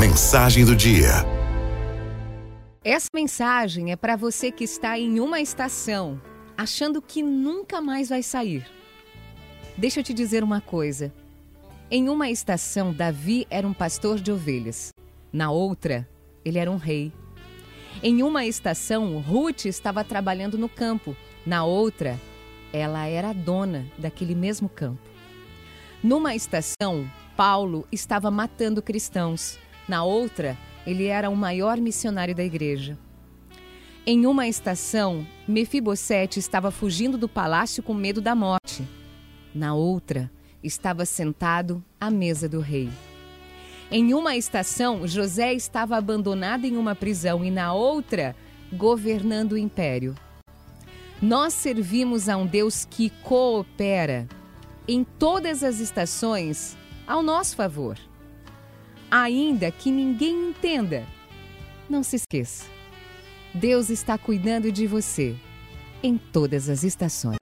Mensagem do dia. Essa mensagem é para você que está em uma estação, achando que nunca mais vai sair. Deixa eu te dizer uma coisa. Em uma estação, Davi era um pastor de ovelhas. Na outra, ele era um rei. Em uma estação, Ruth estava trabalhando no campo. Na outra, ela era a dona daquele mesmo campo. Numa estação, Paulo estava matando cristãos. Na outra, ele era o maior missionário da igreja. Em uma estação, Mefibosete estava fugindo do palácio com medo da morte. Na outra, estava sentado à mesa do rei. Em uma estação, José estava abandonado em uma prisão e na outra, governando o império. Nós servimos a um Deus que coopera em todas as estações ao nosso favor. Ainda que ninguém entenda, não se esqueça. Deus está cuidando de você em todas as estações.